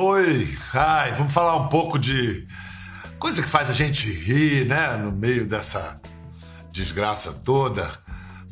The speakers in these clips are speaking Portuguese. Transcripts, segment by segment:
Oi, ai, vamos falar um pouco de coisa que faz a gente rir, né? No meio dessa desgraça toda.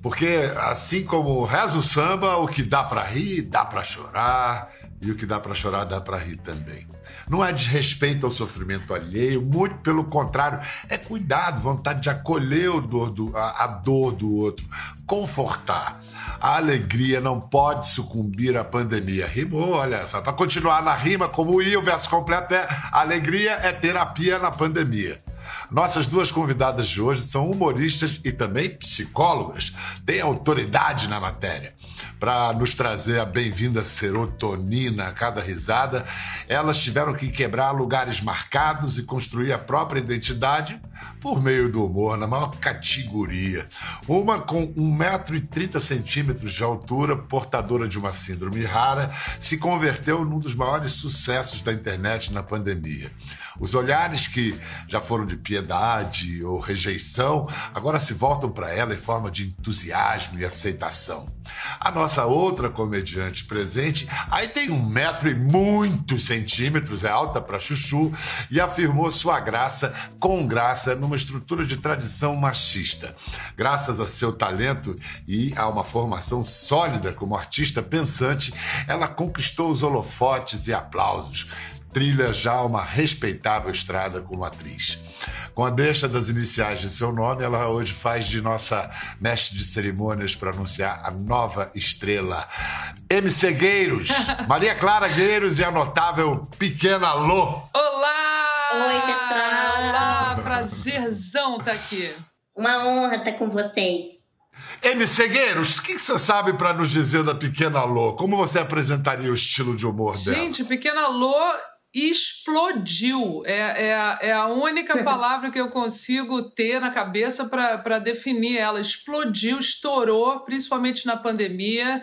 Porque assim como reza o samba, o que dá para rir, dá para chorar, e o que dá para chorar, dá para rir também. Não é desrespeito ao sofrimento alheio, muito pelo contrário, é cuidado, vontade de acolher dor do, a, a dor do outro, confortar. A alegria não pode sucumbir à pandemia. Rimou, olha só. Para continuar na rima, como o verso completo é: alegria é terapia na pandemia. Nossas duas convidadas de hoje são humoristas e também psicólogas, têm autoridade na matéria. Para nos trazer a bem-vinda serotonina a cada risada, elas tiveram que quebrar lugares marcados e construir a própria identidade por meio do humor, na maior categoria. Uma com 1,30m de altura, portadora de uma síndrome rara, se converteu num dos maiores sucessos da internet na pandemia. Os olhares que já foram de piedade ou rejeição agora se voltam para ela em forma de entusiasmo e aceitação. A nossa outra comediante presente aí tem um metro e muitos centímetros, é alta para chuchu, e afirmou sua graça com graça numa estrutura de tradição machista. Graças a seu talento e a uma formação sólida como artista pensante, ela conquistou os holofotes e aplausos trilha já uma respeitável estrada como atriz. Com a deixa das iniciais de seu nome, ela hoje faz de nossa mestre de cerimônias para anunciar a nova estrela. MC Gueiros, Maria Clara Gueiros e a notável Pequena Lô. Olá! Oi, pessoal! Olá, prazerzão estar tá aqui. Uma honra estar tá com vocês. MC Gueiros, o que você sabe para nos dizer da Pequena Lô? Como você apresentaria o estilo de humor dela? Gente, Pequena Lô explodiu. É, é, é a única palavra que eu consigo ter na cabeça para definir ela. Explodiu, estourou, principalmente na pandemia.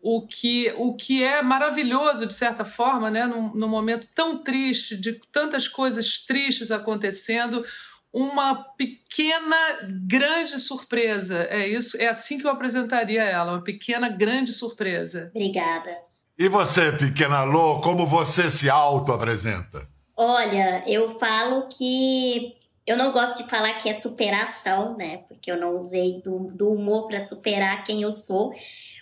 O que, o que é maravilhoso, de certa forma, né? num, num momento tão triste, de tantas coisas tristes acontecendo, uma pequena, grande surpresa. É isso, é assim que eu apresentaria ela, uma pequena, grande surpresa. Obrigada. E você, pequena Lô, como você se auto-apresenta? Olha, eu falo que eu não gosto de falar que é superação, né? Porque eu não usei do, do humor para superar quem eu sou,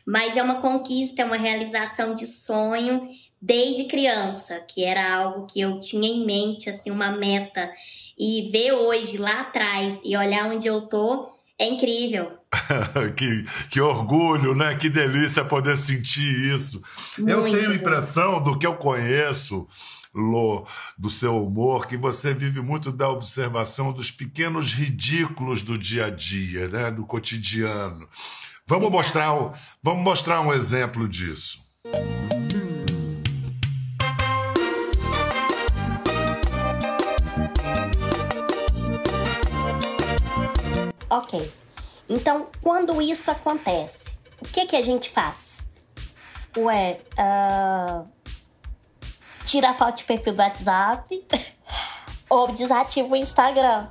mas é uma conquista, é uma realização de sonho desde criança, que era algo que eu tinha em mente, assim, uma meta. E ver hoje lá atrás e olhar onde eu tô é incrível. que, que orgulho, né? Que delícia poder sentir isso. Muito eu tenho a impressão do que eu conheço, Lô, do seu humor, que você vive muito da observação dos pequenos ridículos do dia a dia, né? Do cotidiano. Vamos mostrar, vamos mostrar um exemplo disso. Ok. Então, quando isso acontece, o que, que a gente faz? Ué, uh, tira a foto de perfil do WhatsApp ou desativa o Instagram.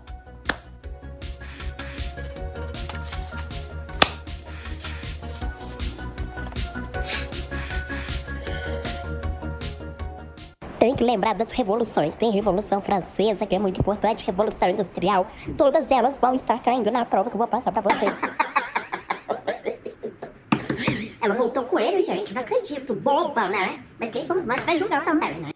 Tem que lembrar das revoluções. Tem Revolução Francesa, que é muito importante, Revolução Industrial. Todas elas vão estar caindo na prova que eu vou passar para vocês. Ela voltou com ele, gente. Não acredito. Boba, né? Mas quem somos nós para julgar também, né?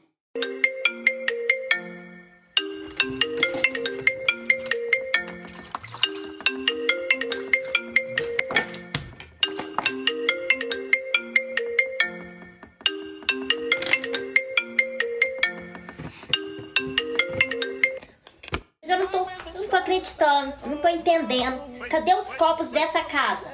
Acreditando, não tô entendendo. Cadê os copos dessa casa?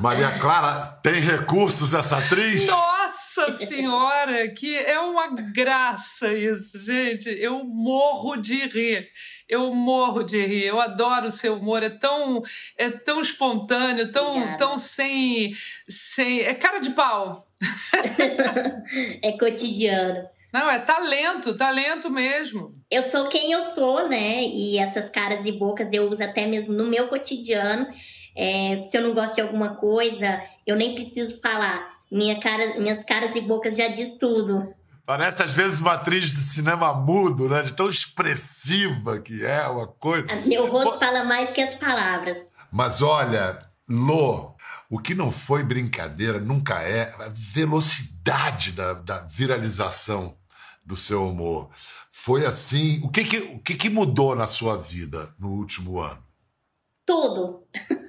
Maria Clara, tem recursos essa atriz? Nossa senhora, que é uma graça isso, gente. Eu morro de rir. Eu morro de rir. Eu adoro o seu humor. É tão, é tão espontâneo, tão, tão sem, sem. É cara de pau. é cotidiano. Não, é talento, talento mesmo. Eu sou quem eu sou, né? E essas caras e bocas eu uso até mesmo no meu cotidiano. É, se eu não gosto de alguma coisa, eu nem preciso falar. minha cara, minhas caras e bocas já diz tudo. Parece às vezes uma atriz de cinema mudo, né? De tão expressiva que é uma coisa. Meu rosto Pô... fala mais que as palavras. Mas olha, Lô, o que não foi brincadeira nunca é a velocidade da, da viralização do seu humor. Foi assim. O que que, o que que mudou na sua vida no último ano? Tudo.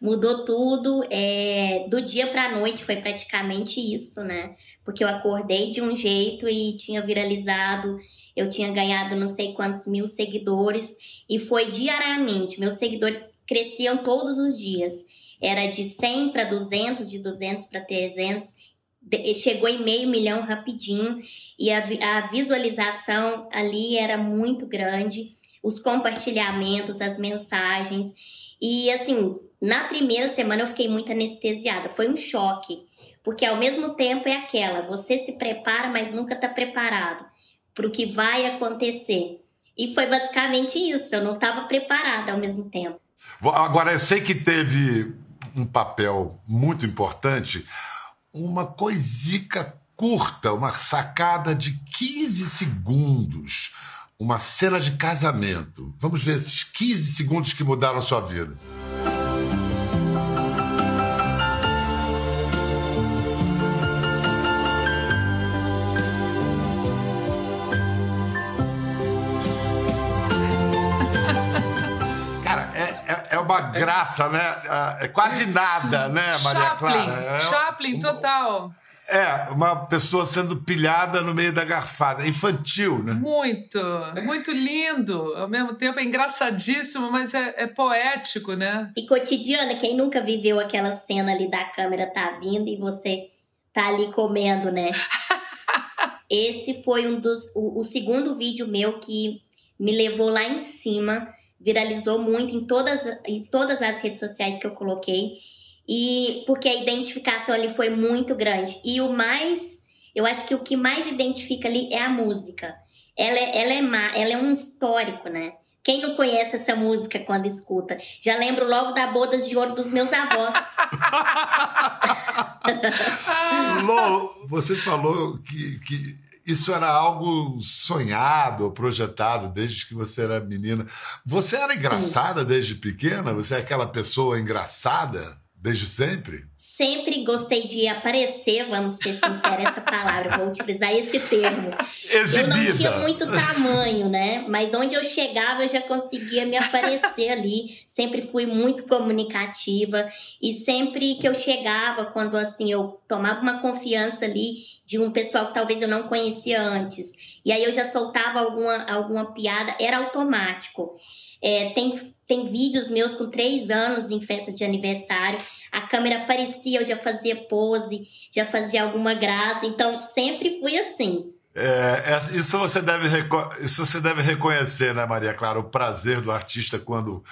Mudou tudo. É, do dia para a noite foi praticamente isso, né? Porque eu acordei de um jeito e tinha viralizado. Eu tinha ganhado não sei quantos mil seguidores. E foi diariamente. Meus seguidores cresciam todos os dias. Era de 100 para 200, de 200 para 300 chegou em meio milhão rapidinho e a, a visualização ali era muito grande, os compartilhamentos, as mensagens. E assim, na primeira semana eu fiquei muito anestesiada, foi um choque, porque ao mesmo tempo é aquela, você se prepara, mas nunca está preparado para o que vai acontecer. E foi basicamente isso, eu não estava preparada ao mesmo tempo. Agora, eu sei que teve um papel muito importante uma coisica curta, uma sacada de 15 segundos, uma cena de casamento. Vamos ver esses 15 segundos que mudaram a sua vida. Uma graça, né? É quase nada, né, Maria Chaplin, Clara? É Chaplin, total. É, uma pessoa sendo pilhada no meio da garfada. Infantil, né? Muito, muito lindo. Ao mesmo tempo é engraçadíssimo, mas é, é poético, né? E cotidiana, quem nunca viveu aquela cena ali da câmera tá vindo e você tá ali comendo, né? Esse foi um dos. O, o segundo vídeo meu que me levou lá em cima viralizou muito em todas, em todas as redes sociais que eu coloquei. E porque a identificação ali foi muito grande. E o mais, eu acho que o que mais identifica ali é a música. Ela é, ela é, má, ela é um histórico, né? Quem não conhece essa música quando escuta? Já lembro logo da Bodas de Ouro dos meus avós. Lô, você falou que, que isso era algo sonhado, projetado desde que você era menina. Você era engraçada Sim. desde pequena? Você é aquela pessoa engraçada? Desde sempre? Sempre gostei de aparecer, vamos ser sinceros, essa palavra, vou utilizar esse termo. Exibida. Eu não tinha muito tamanho, né? Mas onde eu chegava, eu já conseguia me aparecer ali. Sempre fui muito comunicativa. E sempre que eu chegava, quando assim, eu tomava uma confiança ali de um pessoal que talvez eu não conhecia antes. E aí eu já soltava alguma, alguma piada, era automático. É, tem, tem vídeos meus com três anos em festas de aniversário. A câmera aparecia, eu já fazia pose, já fazia alguma graça. Então, sempre fui assim. É, é isso, você deve, isso você deve reconhecer, né, Maria Clara? O prazer do artista quando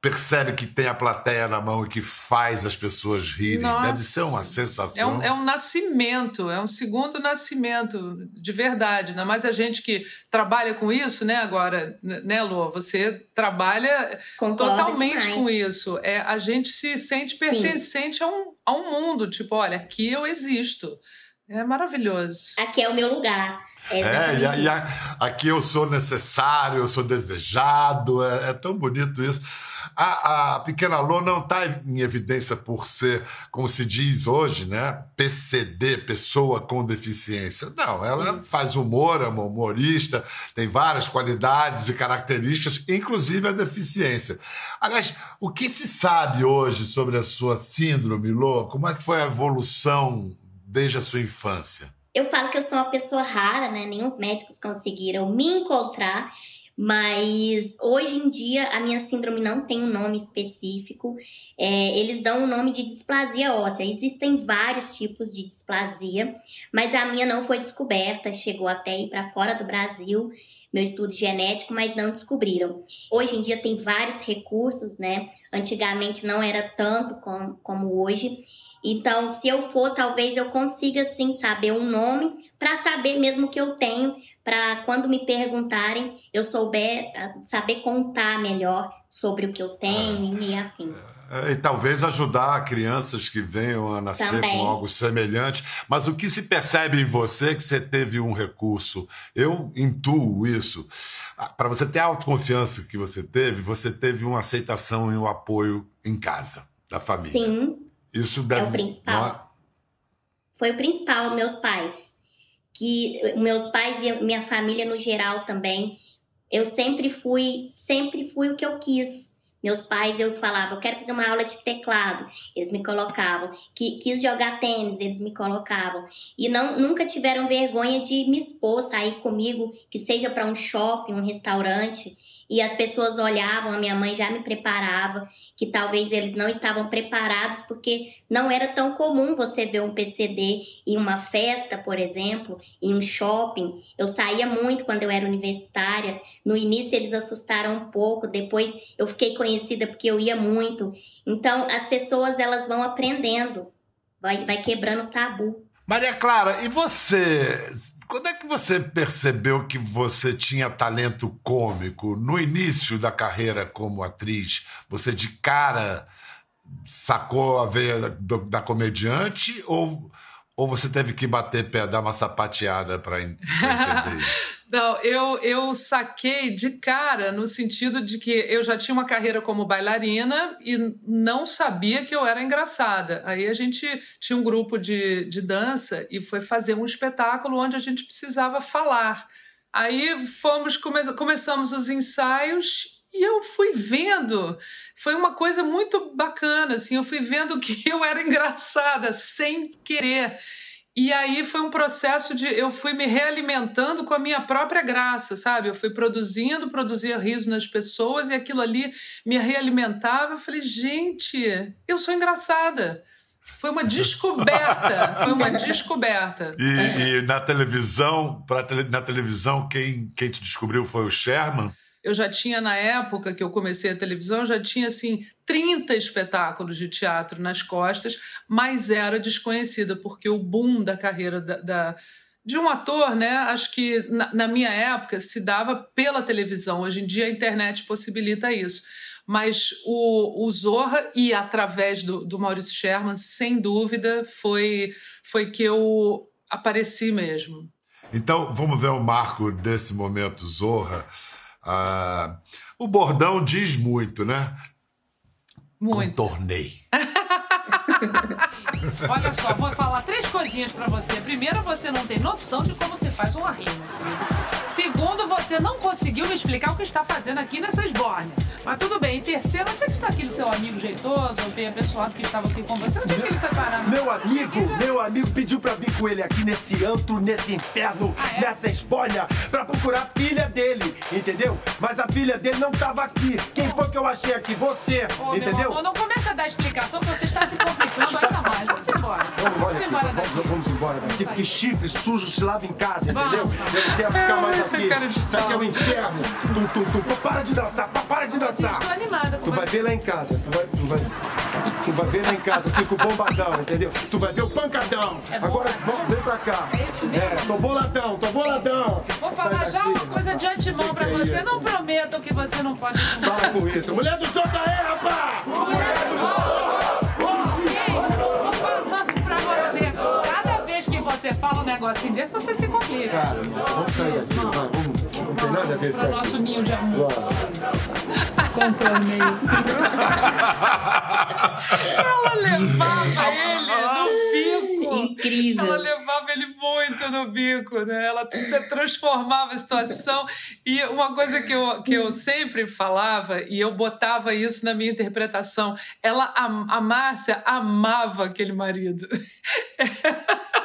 percebe que tem a plateia na mão e que faz as pessoas rirem. Nossa. Deve ser uma sensação. É um, é um, nascimento, é um segundo nascimento, de verdade. Ainda mais a gente que trabalha com isso, né, agora, né, Lô? Você trabalha Concordo totalmente demais. com isso. É, a gente se sente pertencente a um, a um mundo, tipo, olha, aqui eu existo. É maravilhoso. Aqui é o meu lugar. É, é e, e a, aqui eu sou necessário, eu sou desejado, é, é tão bonito isso. A, a pequena Lô não está em evidência por ser, como se diz hoje, né? PCD, pessoa com deficiência. Não, ela Isso. faz humor, é uma humorista, tem várias qualidades e características, inclusive a deficiência. Aliás, o que se sabe hoje sobre a sua síndrome, Lô? Como é que foi a evolução desde a sua infância? Eu falo que eu sou uma pessoa rara, né? Nenhum médicos conseguiram me encontrar mas hoje em dia a minha síndrome não tem um nome específico. É, eles dão o um nome de displasia óssea. Existem vários tipos de displasia, mas a minha não foi descoberta, chegou até ir para fora do Brasil, meu estudo genético, mas não descobriram. Hoje em dia tem vários recursos, né? Antigamente não era tanto como, como hoje. Então, se eu for, talvez eu consiga sim saber um nome para saber mesmo que eu tenho, para quando me perguntarem, eu souber saber contar melhor sobre o que eu tenho e afim. É, e talvez ajudar crianças que venham a nascer Também. com algo semelhante. Mas o que se percebe em você é que você teve um recurso. Eu intuo isso. Ah, Para você ter a autoconfiança que você teve, você teve uma aceitação e um apoio em casa, da família. Sim. Isso deve... É o principal. Foi o principal, meus pais. Que meus pais e minha família no geral também. Eu sempre fui, sempre fui o que eu quis meus pais, eu falava, eu quero fazer uma aula de teclado, eles me colocavam. Que, quis jogar tênis, eles me colocavam. E não, nunca tiveram vergonha de me expor, sair comigo, que seja para um shopping, um restaurante e as pessoas olhavam, a minha mãe já me preparava, que talvez eles não estavam preparados, porque não era tão comum você ver um PCD em uma festa, por exemplo, em um shopping. Eu saía muito quando eu era universitária. No início eles assustaram um pouco, depois eu fiquei conhecida porque eu ia muito. Então as pessoas elas vão aprendendo, vai, vai quebrando tabu. Maria Clara, e você? Quando é que você percebeu que você tinha talento cômico? No início da carreira como atriz, você de cara sacou a veia da, da comediante ou, ou você teve que bater pé, dar uma sapateada para entender isso? Não, eu, eu saquei de cara no sentido de que eu já tinha uma carreira como bailarina e não sabia que eu era engraçada. Aí a gente tinha um grupo de, de dança e foi fazer um espetáculo onde a gente precisava falar. Aí fomos come, começamos os ensaios e eu fui vendo, foi uma coisa muito bacana, assim, eu fui vendo que eu era engraçada sem querer. E aí foi um processo de eu fui me realimentando com a minha própria graça, sabe? Eu fui produzindo, produzia riso nas pessoas e aquilo ali me realimentava. Eu falei, gente, eu sou engraçada. Foi uma descoberta, foi uma descoberta. E, e na televisão, pra, na televisão, quem, quem te descobriu foi o Sherman? Eu já tinha, na época que eu comecei a televisão, já tinha, assim, 30 espetáculos de teatro nas costas, mas era desconhecida, porque o boom da carreira da, da de um ator, né? Acho que na, na, minha época se dava pela televisão. Hoje em dia a internet possibilita isso. Mas o, o Zorra, e através do, do Maurício Sherman, sem dúvida, foi, foi que eu apareci mesmo. Então, vamos ver o marco desse momento Zorra. Ah, o bordão diz muito, né? Muito. Contornei. Olha só, vou falar três coisinhas para você. Primeiro, você não tem noção de como se faz uma rima. Segundo, você não conseguiu me explicar o que está fazendo aqui nessa esbórnia. Mas tudo bem. E terceiro, onde é que está aquele seu amigo jeitoso, bem abençoado que estava aqui com você? Onde é que ele foi parar? Meu amigo, meu amigo pediu pra vir com ele aqui nesse antro, nesse inferno, ah, é? nessa esbórnia, pra procurar a filha dele, entendeu? Mas a filha dele não estava aqui. Quem foi que eu achei aqui? Você, Ô, entendeu? Amor, não começa a dar explicação, você está se complicando ainda mais. Vamos embora. Vamos embora, vamos embora daqui. Vamos, vamos embora daqui, porque chifre sujo se lava em casa, entendeu? Eu quero ficar mais aqui. Isso aqui é o inferno. Tum, tum, tum. Para de dançar, para de dançar. Estou animada. Tu vai ver lá em casa, tu vai, tu vai, tu vai ver lá em casa, fica o bombadão, entendeu? Tu vai ver o pancadão. É Agora vamos, vem pra cá. É isso mesmo. É, tô boladão, tô boladão. Vou falar já uma coisa de antemão pra você. Não prometo que você não pode... Para com isso. Mulher do Jota é, rapaz! Mulher do Jota! Você fala um negocinho desse, você se complica. Cara, vamos sair daqui, vai, vamos. Não tem nada a ver Para o nosso ninho de amor. Contornei. Ela levava ele. Incrível. Ela levava ele muito no bico, né? Ela transformava a situação. E uma coisa que eu, que eu sempre falava, e eu botava isso na minha interpretação, ela, a, a Márcia amava aquele marido.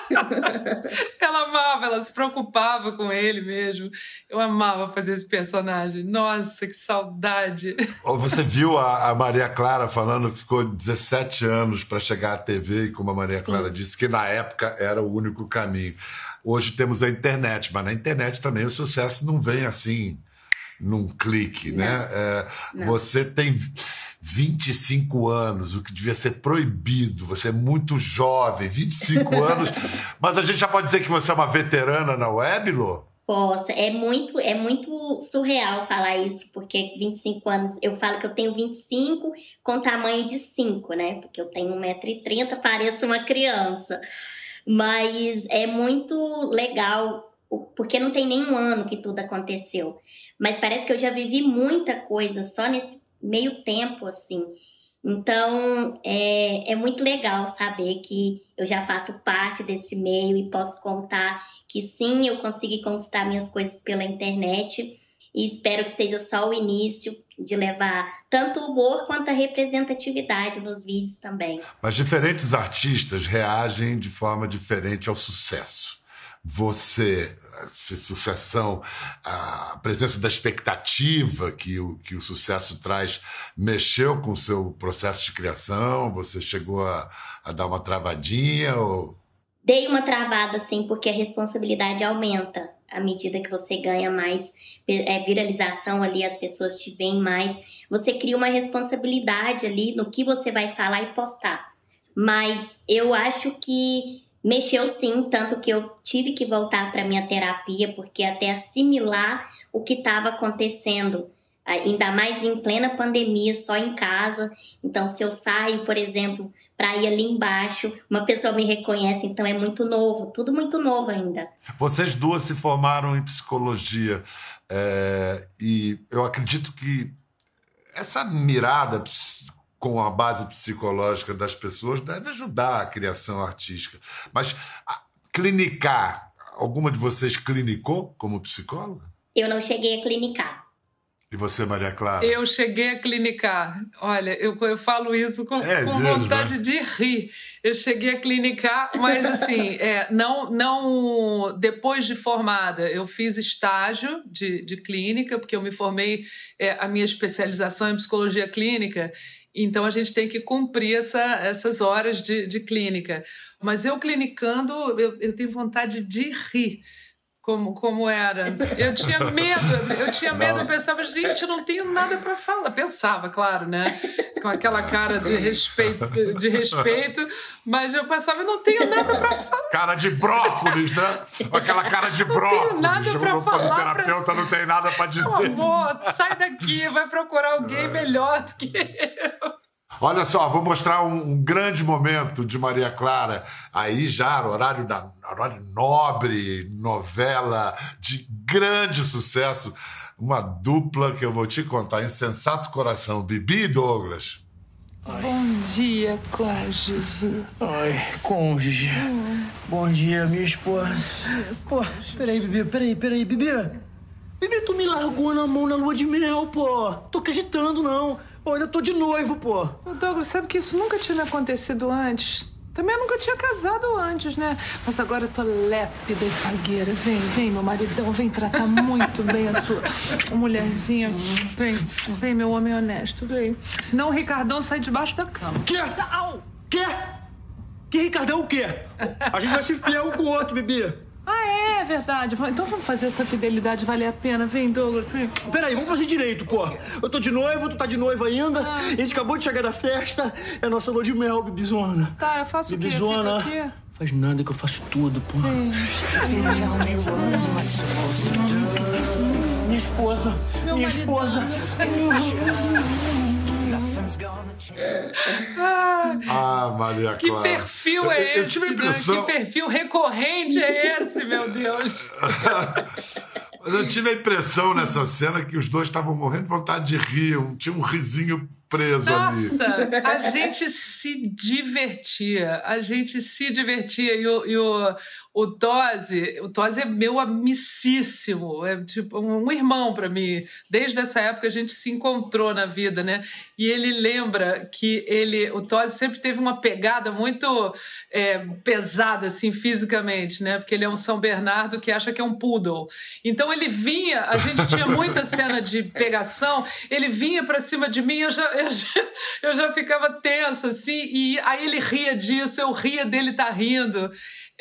ela amava, ela se preocupava com ele mesmo. Eu amava fazer esse personagem. Nossa, que saudade. Você viu a, a Maria Clara falando que ficou 17 anos para chegar à TV e, como a Maria Sim. Clara disse, que na época era o único caminho. Hoje temos a internet, mas na internet também o sucesso não vem assim num clique, né? não. né? É, você tem 25 anos, o que devia ser proibido. Você é muito jovem, 25 anos. Mas a gente já pode dizer que você é uma veterana na web, Lô? Possa. É muito, é muito surreal falar isso, porque 25 anos, eu falo que eu tenho 25 com tamanho de 5, né? Porque eu tenho 1,30m, pareço uma criança. Mas é muito legal, porque não tem nenhum ano que tudo aconteceu. Mas parece que eu já vivi muita coisa só nesse meio tempo, assim. Então, é, é muito legal saber que eu já faço parte desse meio e posso contar que sim, eu consegui conquistar minhas coisas pela internet e espero que seja só o início de levar tanto o humor quanto a representatividade nos vídeos também. Mas diferentes artistas reagem de forma diferente ao sucesso. Você essa sucessão, a presença da expectativa que o, que o sucesso traz, mexeu com o seu processo de criação? Você chegou a, a dar uma travadinha? Ou... Dei uma travada, sim, porque a responsabilidade aumenta à medida que você ganha mais é, viralização ali, as pessoas te veem mais. Você cria uma responsabilidade ali no que você vai falar e postar. Mas eu acho que Mexeu sim, tanto que eu tive que voltar para minha terapia, porque até assimilar o que estava acontecendo, ainda mais em plena pandemia, só em casa. Então, se eu saio, por exemplo, para ir ali embaixo, uma pessoa me reconhece, então é muito novo, tudo muito novo ainda. Vocês duas se formaram em psicologia é, e eu acredito que essa mirada com a base psicológica das pessoas deve ajudar a criação artística. Mas a, clinicar, alguma de vocês clinicou como psicóloga? Eu não cheguei a clinicar. E você, Maria Clara? Eu cheguei a clinicar. Olha, eu, eu falo isso com, é com mesmo, vontade né? de rir. Eu cheguei a clinicar, mas assim, é, não, não depois de formada, eu fiz estágio de, de clínica, porque eu me formei, é, a minha especialização em psicologia clínica, então a gente tem que cumprir essa, essas horas de, de clínica. Mas eu clinicando, eu, eu tenho vontade de rir como, como era. Eu tinha medo, eu tinha medo, eu pensava, gente, eu não tenho nada para falar. Pensava, claro, né? Com aquela cara de respeito, de respeito, mas eu pensava, eu não tenho nada para falar. Cara de brócolis, né? Aquela cara de brócolis. Não tenho nada para falar. O terapeuta pra... não tem nada para dizer. amor, sai daqui, vai procurar alguém melhor do que eu. Olha só, vou mostrar um, um, grande momento de Maria Clara, aí já horário, da, horário nobre, novela de grande sucesso, uma dupla que eu vou te contar, Insensato Coração, Bibi e Douglas. Ai. Bom dia, cônjuge. Ai, cônjuge. Hum. Bom dia, minha esposa. Pô, peraí, Bibi, peraí, peraí, Bibi. Bibi, tu me largou na mão na lua de mel, pô. Tô acreditando, não. Pô, ainda tô de noivo, pô. O Douglas, sabe que isso nunca tinha acontecido antes? Também eu nunca tinha casado antes, né? Mas agora eu tô lépida e fagueira. Vem, vem, meu maridão, vem tratar muito bem a sua mulherzinha. Vem, vem, meu homem honesto, vem. Senão o Ricardão sai debaixo da cama. Quê? Au! Quê? Que Ricardão o quê? A gente vai se fiar um com o outro, bebê. Ah, é, é verdade. Então vamos fazer essa fidelidade valer a pena. Vem, Douglas. Peraí, vamos fazer direito, pô. Eu tô de noivo, tu tá de noiva ainda. Ah. A gente acabou de chegar da festa. É nossa lua de mel, bibizona. Tá, eu faço bibizona. o quê? Fica aqui. Faz nada que eu faço tudo, pô. Minha esposa. Meu minha esposa. Ah, Maria Clara. Que perfil é esse? Eu, eu impressão... né? Que perfil recorrente é esse, meu Deus? eu tive a impressão nessa cena que os dois estavam morrendo de vontade de rir. Tinha um risinho preso Nossa, ali. a gente se divertia. A gente se divertia. E o, e o, o Tosi, o Tosi é meu amicíssimo, é tipo um irmão para mim. Desde essa época a gente se encontrou na vida, né? E ele lembra que ele, o Tosi sempre teve uma pegada muito é, pesada, assim, fisicamente, né? Porque ele é um São Bernardo que acha que é um poodle. Então ele vinha, a gente tinha muita cena de pegação, ele vinha para cima de mim, eu já, eu já, eu já ficava tensa, assim, e aí ele ria disso, eu ria dele tá rindo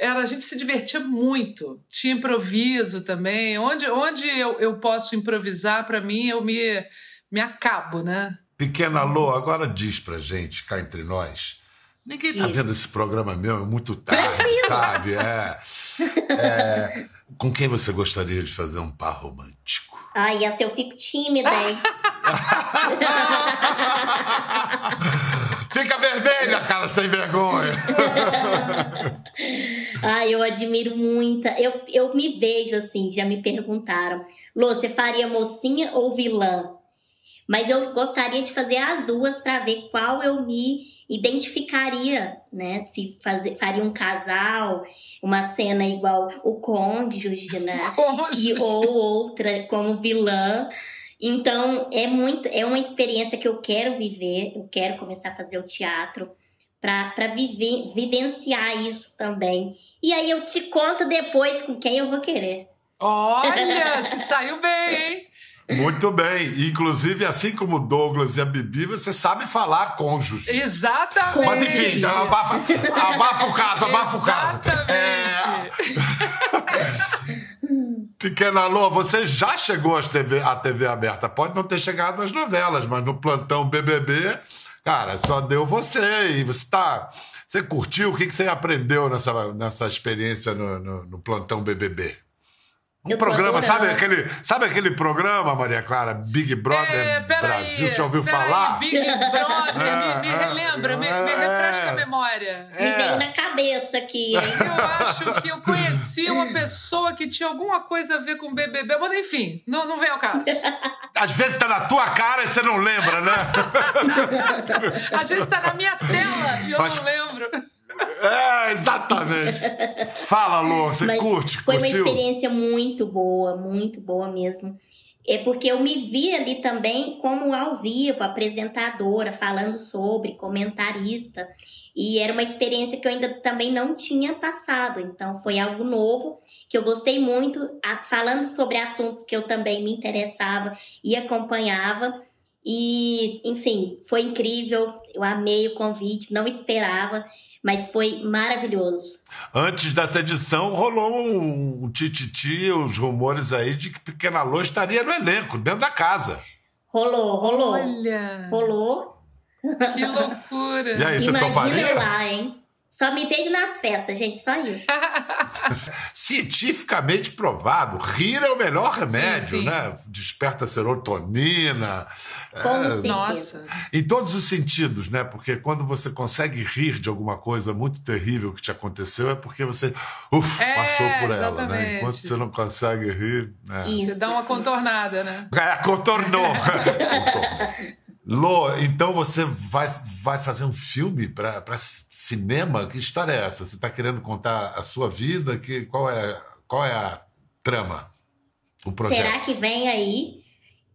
era a gente se divertia muito. Tinha improviso também. Onde, onde eu, eu posso improvisar, para mim, eu me, me acabo, né? Pequena Lô, agora diz pra gente, cá entre nós, Ninguém tá vendo esse programa meu, é muito tarde, sabe? É, é, com quem você gostaria de fazer um par romântico? Ai, essa eu fico tímida, hein? Sem vergonha. Ai, eu admiro muito. Eu, eu me vejo assim, já me perguntaram. Lô, você faria mocinha ou vilã? Mas eu gostaria de fazer as duas para ver qual eu me identificaria, né? Se fazer, faria um casal, uma cena igual o cônjuge, né? Cônjuge. E, ou outra como vilã. Então, é muito, é uma experiência que eu quero viver, eu quero começar a fazer o teatro para viver, vivenciar isso também. E aí eu te conto depois com quem eu vou querer. Olha, se saiu bem, hein? Muito bem. Inclusive, assim como o Douglas e a Bibi, você sabe falar cônjuge. Exatamente. Mas enfim, abafa, abafa o caso, abafa o caso. Exatamente. Pequena Lô, você já chegou às TV, à TV aberta. Pode não ter chegado às novelas, mas no plantão BBB, cara, só deu você. E você tá. Você curtiu? O que, que você aprendeu nessa, nessa experiência no, no, no plantão BBB? Um Eu programa, sabe aquele, sabe aquele programa, Maria Clara? Big Brother É, peraí. Brasil, você já ouviu falar? Big Brother, me, me É, relembra, me, me é. refresca a memória. Me É. veio na cabeça aqui, hein? Eu acho que eu conheci uma pessoa que tinha alguma coisa a ver com BBB, mas enfim, não, não vem ao caso. Às vezes tá na tua cara e você não lembra, né? Às vezes tá na minha tela e eu Mas- não lembro. É, exatamente. Fala, Lô, você Mas curte, foi uma curtiu? experiência muito boa, muito boa mesmo. É porque eu me vi ali também como ao vivo, apresentadora, falando sobre, comentarista. E era uma experiência que eu ainda também não tinha passado. Então foi algo novo, que eu gostei muito, falando sobre assuntos que eu também me interessava e acompanhava. E, enfim, foi incrível. Eu amei o convite, não esperava, mas foi maravilhoso. Antes dessa edição, rolou um, um tititi, os rumores aí de que Pequena Lô estaria no elenco, dentro da casa. Rolou, rolou. Olha, Rolou. que loucura. E aí, você Imagina toparia? eu lá, hein? Só me vejo nas festas, gente, só isso. Cientificamente provado, rir é o melhor remédio, sim. né? Desperta serotonina. É. Nossa. Em todos os sentidos, né? Porque quando você consegue rir de alguma coisa muito terrível que te aconteceu, é porque você uf, É, passou por ela, né? exatamente. Enquanto você não consegue rir. É. Isso. Você dá uma contornada, né? É, contornou. Lô, então você vai, vai fazer um filme para cinema? Que história é essa? Você está querendo contar a sua vida? Que, qual, é, qual é a trama? O projeto? Será que vem aí?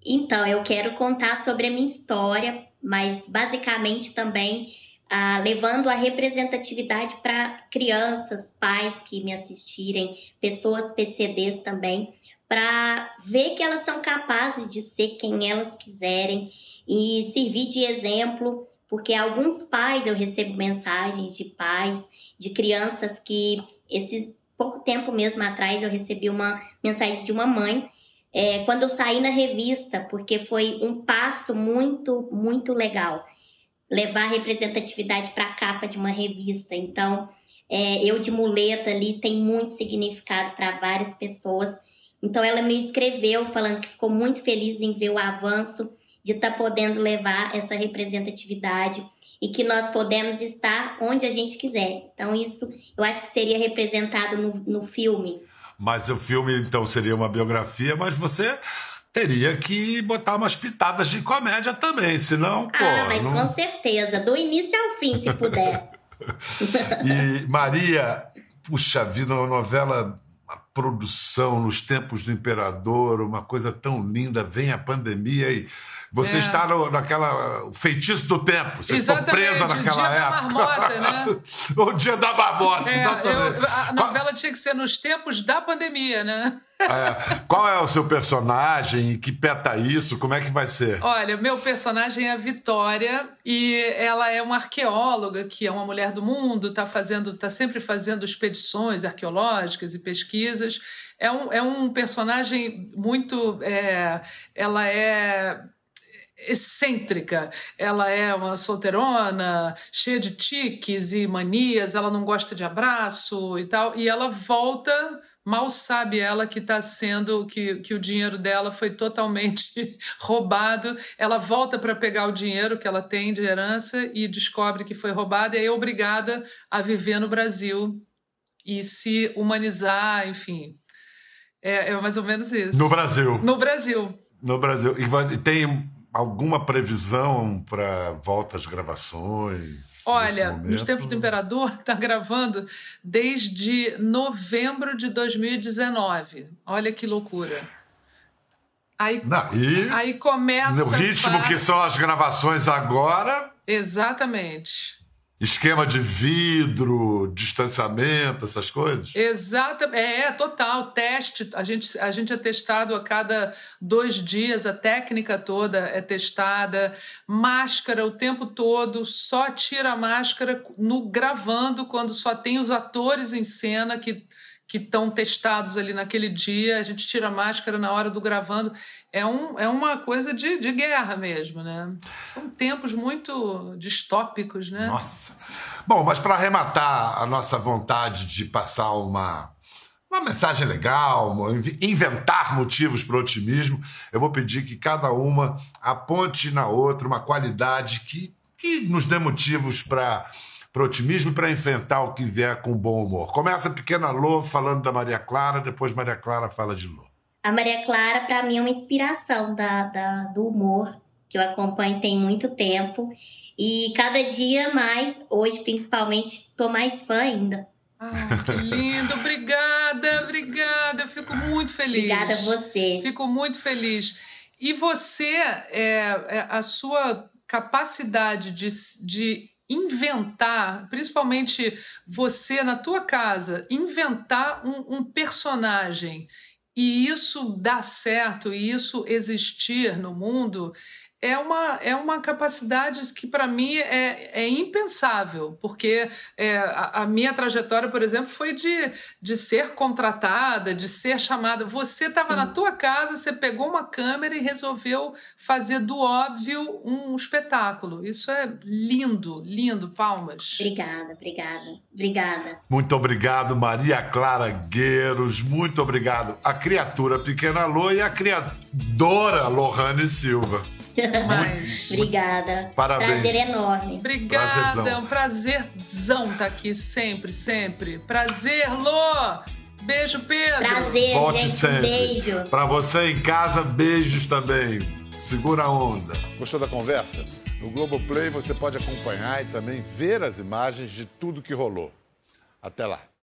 Então, eu quero contar sobre a minha história, mas basicamente também ah, levando a representatividade para crianças, pais que me assistirem, pessoas PCDs também, para ver que elas são capazes de ser quem elas quiserem e servir de exemplo, porque alguns pais eu recebo mensagens de pais, de crianças que esses pouco tempo mesmo atrás eu recebi uma mensagem de uma mãe é, quando eu saí na revista, porque foi um passo muito, muito legal levar a representatividade para a capa de uma revista. Então, é, eu de muleta ali tem muito significado para várias pessoas. Então, ela me escreveu falando que ficou muito feliz em ver o avanço de estar tá podendo levar essa representatividade e que nós podemos estar onde a gente quiser. Então, isso eu acho que seria representado no, no filme. Mas o filme, então, seria uma biografia, mas você teria que botar umas pitadas de comédia também, senão, pô. ah, mas não- com certeza, do início ao fim, se puder. E Maria, puxa vida, uma novela, uma produção nos tempos do imperador, uma coisa tão linda, vem a pandemia e você É. está no, naquela o feitiço do tempo. Você Exatamente, ficou presa o naquela dia da época. marmota, né? o dia da marmota, É, exatamente. eu- a Qual- novela tinha que ser nos tempos da pandemia, né? é, qual é o seu personagem? Que peta isso? Como é que vai ser? Olha, meu personagem é a Vitória e ela é uma arqueóloga que é uma mulher do mundo, está fazendo, tá sempre fazendo expedições arqueológicas e pesquisas. É um, é um personagem muito, é, ela é excêntrica. Ela é uma solteirona, cheia de tiques e manias, ela não gosta de abraço e tal, e ela volta mal sabe ela que está sendo que, que o dinheiro dela foi totalmente roubado. Ela volta para pegar o dinheiro que ela tem de herança e descobre que foi roubado e é obrigada a viver no Brasil e se humanizar, enfim. É, é mais ou menos isso. No Brasil. No Brasil. No Brasil. E tem alguma previsão para volta às gravações? Olha, nos tempos do Imperador está gravando desde novembro de 2019. Olha que loucura. Aí, Não, e aí começa. No ritmo que são as gravações agora. Exatamente. Esquema de vidro, distanciamento, essas coisas? Exatamente. É, é, total. Teste. A gente, a gente é testado a cada dois dias, a técnica toda é testada. Máscara o tempo todo, só tira a máscara no gravando, quando só tem os atores em cena que que estão testados ali naquele dia, a gente tira a máscara na hora do gravando. É, um, é uma coisa de, de guerra mesmo, né? São tempos muito distópicos, né? Nossa. Bom, mas para arrematar a nossa vontade de passar uma, uma mensagem legal, inventar motivos para otimismo, eu vou pedir que cada uma aponte na outra uma qualidade que, que nos dê motivos para para otimismo e para enfrentar o que vier com bom humor. Começa a pequena Lô falando da Maria Clara, depois Maria Clara fala de Lô. A Maria Clara, para mim, é uma inspiração da, da, do humor, que eu acompanho tem muito tempo. E cada dia mais, hoje principalmente, estou mais fã ainda. Ah, que lindo! obrigada, obrigada. Eu fico muito feliz. Obrigada a você. Fico muito feliz. E você, é, é a sua capacidade de, de inventar, principalmente você na tua casa, inventar um, um personagem e isso dar certo e isso existir no mundo é uma, é uma capacidade que, para mim, é, é impensável, porque é, a, a, minha trajetória, por exemplo, foi de, de ser contratada, de ser chamada. Você estava na tua casa, você pegou uma câmera e resolveu fazer do óbvio um espetáculo. Isso é lindo, lindo. Palmas. Obrigada, obrigada, obrigada. Muito obrigado, Maria Clara Gueiros. Muito obrigado. A criatura Pequena Lô e a criadora Lohane Silva. Obrigada. Parabéns. Prazer enorme. Obrigada, é um prazerzão estar tá aqui sempre, sempre. Prazer, Lô! Beijo, Pedro. Prazer, Volte gente. sempre. Beijo. Para você em casa, beijos também. Segura a onda. Gostou da conversa? No Globoplay você pode acompanhar e também ver as imagens de tudo que rolou. Até lá.